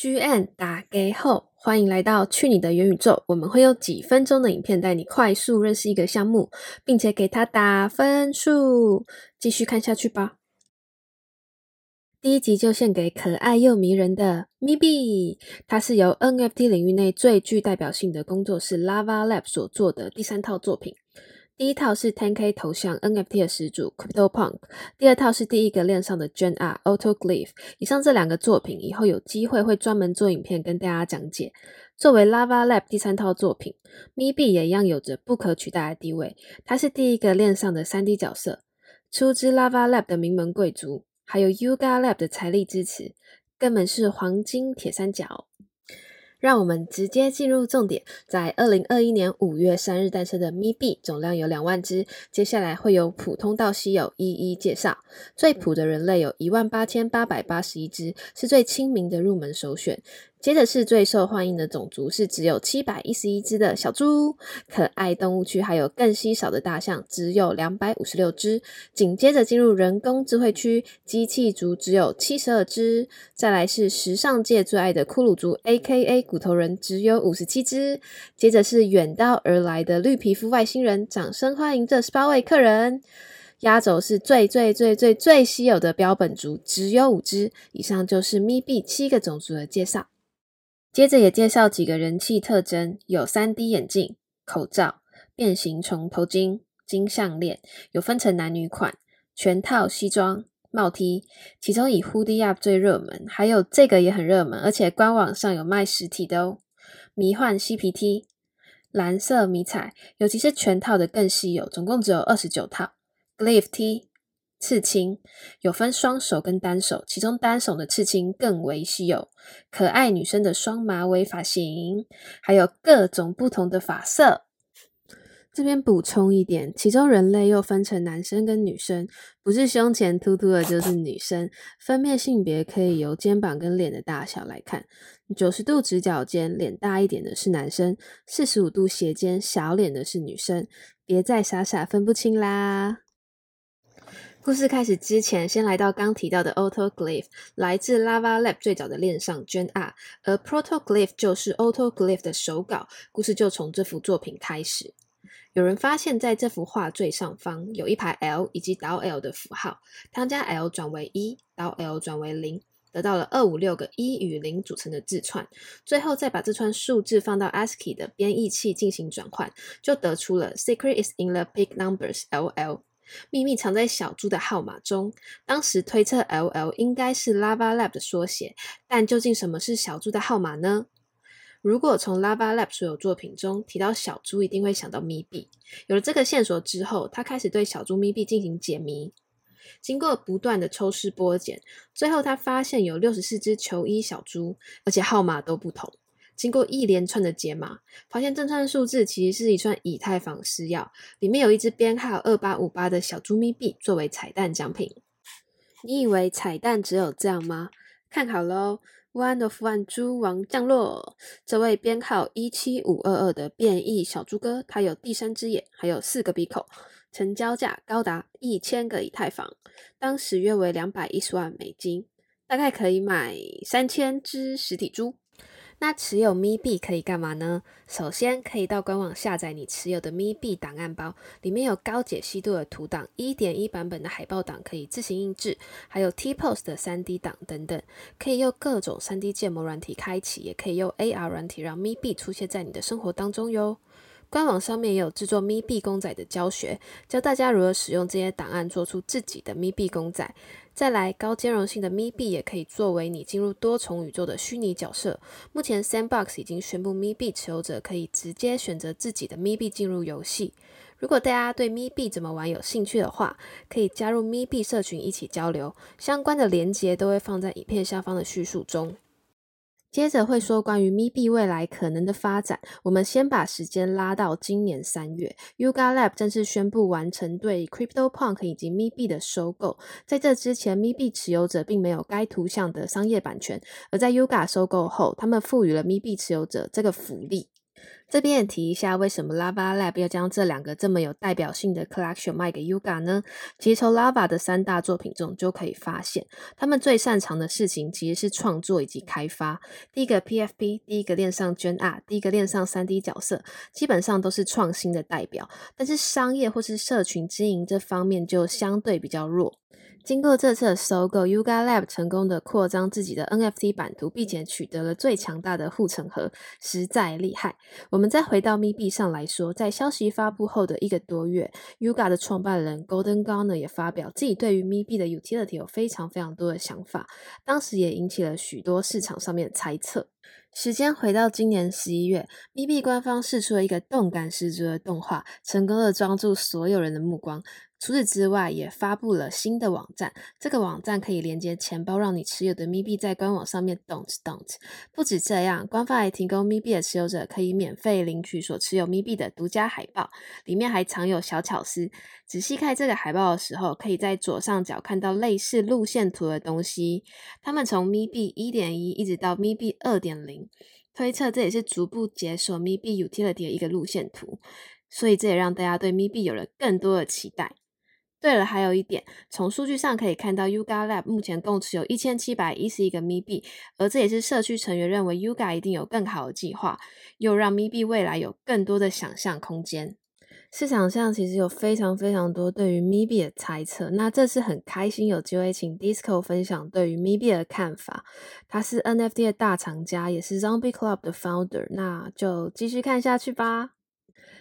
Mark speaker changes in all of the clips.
Speaker 1: GN 打给后，欢迎来到去你的元宇宙。我们会用几分钟的影片带你快速认识一个项目，并且给它打分数。继续看下去吧。第一集就献给可爱又迷人的 Mibi，它是由 NFT 领域内最具代表性的工作室 Lava Lab 所做的第三套作品。第一套是 10K 头像 NFT 的始祖 CryptoPunk，第二套是第一个链上的 Gen R AutoGlyph。以上这两个作品，以后有机会会专门做影片跟大家讲解。作为 Lava Lab 第三套作品，MiB 也一样有着不可取代的地位。它是第一个链上的 3D 角色，出自 Lava Lab 的名门贵族，还有 Yuga Lab 的财力支持，根本是黄金铁三角。让我们直接进入重点，在二零二一年五月三日诞生的咪币总量有两万只，接下来会有普通到稀有一一介绍。最普的人类有一万八千八百八十一只，是最亲民的入门首选。接着是最受欢迎的种族，是只有七百一十一只的小猪。可爱动物区还有更稀少的大象，只有两百五十六只。紧接着进入人工智慧区，机器族只有七十二只。再来是时尚界最爱的骷髅族 （A.K.A. 骨头人），只有五十七只。接着是远道而来的绿皮肤外星人，掌声欢迎这十八位客人。压轴是最最最最最稀有的标本族，只有五只。以上就是咪币七个种族的介绍。接着也介绍几个人气特征，有三 D 眼镜、口罩、变形虫头巾、金项链，有分成男女款，全套西装、帽 T，其中以 Hoodie Up 最热门，还有这个也很热门，而且官网上有卖实体的哦。迷幻嬉皮 T，蓝色迷彩，尤其是全套的更稀有，总共只有二十九套。Glyph T。刺青有分双手跟单手，其中单手的刺青更为稀有。可爱女生的双马尾发型，还有各种不同的发色。这边补充一点，其中人类又分成男生跟女生，不是胸前突突的就是女生。分辨性别可以由肩膀跟脸的大小来看，九十度直角肩脸大一点的是男生，四十五度斜肩小脸的是女生。别再傻傻分不清啦！故事开始之前，先来到刚提到的 AutoGlyph，来自 Lava Lab 最早的链上 Gen R，而 ProtoGlyph 就是 AutoGlyph 的手稿。故事就从这幅作品开始。有人发现，在这幅画最上方有一排 L 以及导 L 的符号，他将 L 转为一，导 L 转为零，得到了二五六个一与零组成的字串。最后再把这串数字放到 ASCII 的编译器进行转换，就得出了 Secret is in the big numbers LL。秘密藏在小猪的号码中。当时推测 L L 应该是 Lava Lab 的缩写，但究竟什么是小猪的号码呢？如果从 Lava Lab 所有作品中提到小猪，一定会想到咪币。有了这个线索之后，他开始对小猪咪币进行解谜。经过不断的抽丝剥茧，最后他发现有六十四只球衣小猪，而且号码都不同。经过一连串的解码，发现这串数字其实是一串以太坊私钥，里面有一只编号二八五八的小猪咪币作为彩蛋奖品。你以为彩蛋只有这样吗？看好喽，One of One 猪王降落！这位编号一七五二二的变异小猪哥，他有第三只眼，还有四个鼻孔，成交价高达一千个以太坊，当时约为两百一十万美金，大概可以买三千只实体猪。那持有咪币可以干嘛呢？首先可以到官网下载你持有的咪币档案包，里面有高解析度的图档、一点一版本的海报档可以自行印制，还有 T Post 的三 D 档等等，可以用各种三 D 建模软体开启，也可以用 AR 软体让咪币出现在你的生活当中哟。官网上面也有制作咪币公仔的教学，教大家如何使用这些档案做出自己的咪币公仔。再来，高兼容性的咪币也可以作为你进入多重宇宙的虚拟角色。目前，Sandbox 已经宣布咪币持有者可以直接选择自己的咪币进入游戏。如果大家对咪币怎么玩有兴趣的话，可以加入咪币社群一起交流，相关的连接都会放在影片下方的叙述中。接着会说关于 MEB 未来可能的发展。我们先把时间拉到今年三月，Yuga Lab 正式宣布完成对 CryptoPunk 以及 MEB 的收购。在这之前，，MEB 持有者并没有该图像的商业版权，而在 Yuga 收购后，他们赋予了 MEB 持有者这个福利。这边也提一下，为什么 Lava Lab 要将这两个这么有代表性的 collection 卖给 Yuga 呢？其实从 Lava 的三大作品中就可以发现，他们最擅长的事情其实是创作以及开发。第一个 PFP，第一个恋上 Gen R，第一个恋上三 D 角色，基本上都是创新的代表。但是商业或是社群经营这方面就相对比较弱。经过这次的收购，Yuga Lab 成功的扩张自己的 NFT 版图，并且取得了最强大的护城河，实在厉害。我们再回到咪币上来说，在消息发布后的一个多月，Yuga 的创办人 Golden Gunner 也发表自己对于咪币的 utility 有非常非常多的想法，当时也引起了许多市场上面的猜测。时间回到今年十一月，，B B 官方试出了一个动感十足的动画，成功的抓住所有人的目光。除此之外，也发布了新的网站。这个网站可以连接钱包，让你持有的咪币在官网上面 don't don't。不止这样，官方还提供咪币的持有者可以免费领取所持有咪币的独家海报，里面还藏有小巧思。仔细看这个海报的时候，可以在左上角看到类似路线图的东西。他们从咪币一点一一直到咪币二点零，推测这也是逐步解锁咪币 utility 的一个路线图。所以这也让大家对咪币有了更多的期待。对了，还有一点，从数据上可以看到，Yuga Lab 目前共持有一千七百一十一个咪币，而这也是社区成员认为 Yuga 一定有更好的计划，又让咪币未来有更多的想象空间。市场上其实有非常非常多对于咪币的猜测，那这次很开心有机会请 Disco 分享对于咪币的看法。他是 NFT 的大藏家，也是 Zombie Club 的 Founder，那就继续看下去吧。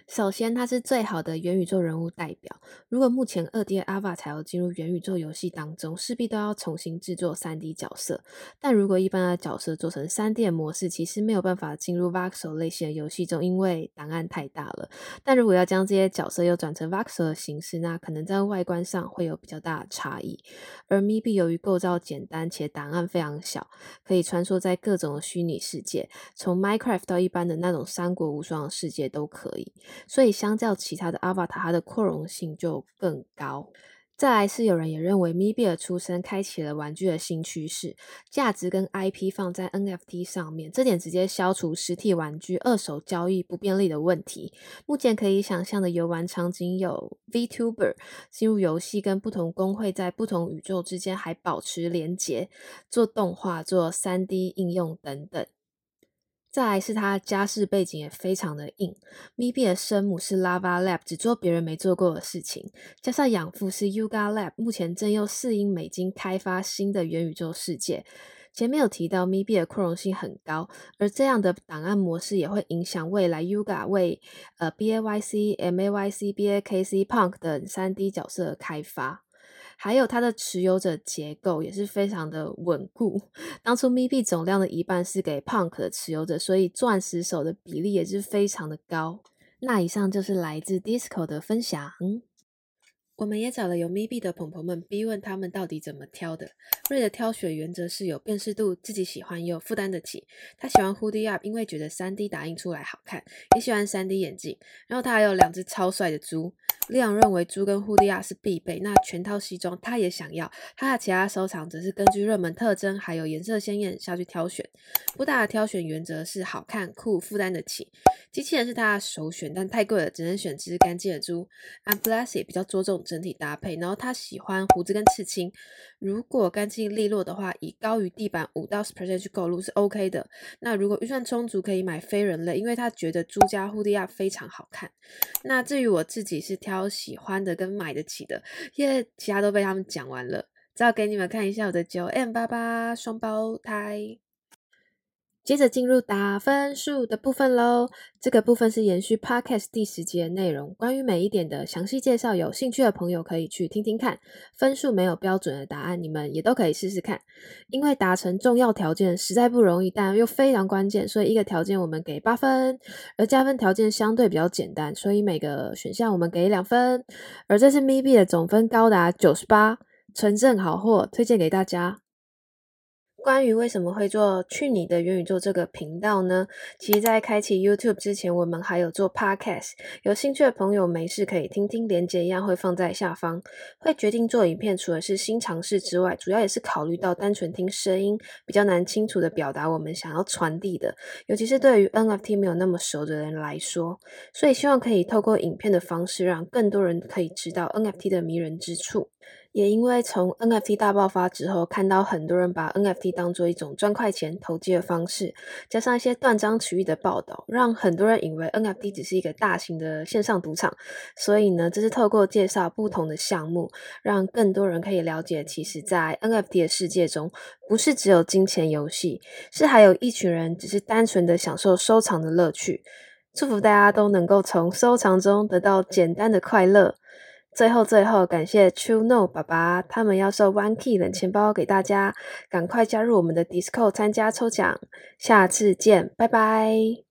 Speaker 1: 首先，它是最好的元宇宙人物代表。如果目前二 D Ava 才要进入元宇宙游戏当中，势必都要重新制作三 D 角色。但如果一般的角色做成三 D 模式，其实没有办法进入 Voxel 类型的游戏中，因为档案太大了。但如果要将这些角色又转成 Voxel 的形式，那可能在外观上会有比较大的差异。而 MIB 由于构造简单且档案非常小，可以穿梭在各种虚拟世界，从 Minecraft 到一般的那种三国无双的世界都可以。所以，相较其他的 Avatar，它的扩容性就更高。再来是有人也认为 m i b i 的出生开启了玩具的新趋势，价值跟 IP 放在 NFT 上面，这点直接消除实体玩具二手交易不便利的问题。目前可以想象的游玩场景有 VTuber 进入游戏，跟不同工会在不同宇宙之间还保持连结，做动画、做 3D 应用等等。再来是他家世背景也非常的硬，Mi B 的生母是 Lava Lab，只做别人没做过的事情，加上养父是 Yuga Lab，目前正用四亿美金开发新的元宇宙世界。前面有提到 Mi B 的扩容性很高，而这样的档案模式也会影响未来 Yuga 为呃 B A Y C M A Y C B A K C Punk 等三 D 角色的开发。还有它的持有者结构也是非常的稳固。当初 Mi B 总量的一半是给 Punk 的持有者，所以钻石手的比例也是非常的高。那以上就是来自 Disco 的分享。我们也找了有咪币的朋朋们，逼问他们到底怎么挑的。瑞的挑选原则是有辨识度，自己喜欢又负担得起。他喜欢 Hoodie Up，因为觉得三 D 打印出来好看，也喜欢三 D 眼镜。然后他还有两只超帅的猪。亮认为猪跟 Hoodie Up 是必备，那全套西装他也想要。他的其他收藏则是根据热门特征还有颜色鲜艳下去挑选。不大的挑选原则是好看、酷、负担得起。机器人是他的首选，但太贵了，只能选只干净的猪。a m b l a s s 也比较着重。整体搭配，然后他喜欢胡子跟刺青，如果干净利落的话，以高于地板五到十 percent 去购入是 OK 的。那如果预算充足，可以买非人类，因为他觉得朱家护地亚非常好看。那至于我自己是挑喜欢的跟买得起的，因为其他都被他们讲完了，再给你们看一下我的九 M 八八双胞胎。接着进入打分数的部分喽。这个部分是延续 Podcast 第十集的内容，关于每一点的详细介绍，有兴趣的朋友可以去听听看。分数没有标准的答案，你们也都可以试试看。因为达成重要条件实在不容易，但又非常关键，所以一个条件我们给八分，而加分条件相对比较简单，所以每个选项我们给两分。而这次 MIB 的总分高达九十八，纯正好货，推荐给大家。关于为什么会做“去你的元宇宙”这个频道呢？其实，在开启 YouTube 之前，我们还有做 Podcast。有兴趣的朋友，没事可以听听，连接一样会放在下方。会决定做影片，除了是新尝试之外，主要也是考虑到单纯听声音比较难清楚的表达我们想要传递的，尤其是对于 NFT 没有那么熟的人来说。所以，希望可以透过影片的方式，让更多人可以知道 NFT 的迷人之处。也因为从 NFT 大爆发之后，看到很多人把 NFT 当做一种赚快钱投机的方式，加上一些断章取义的报道，让很多人以为 NFT 只是一个大型的线上赌场。所以呢，这是透过介绍不同的项目，让更多人可以了解，其实，在 NFT 的世界中，不是只有金钱游戏，是还有一群人只是单纯的享受收藏的乐趣。祝福大家都能够从收藏中得到简单的快乐。最后，最后感谢 True No 爸爸，他们要送 One Key 冷钱包给大家，赶快加入我们的 Discord 参加抽奖，下次见，拜拜。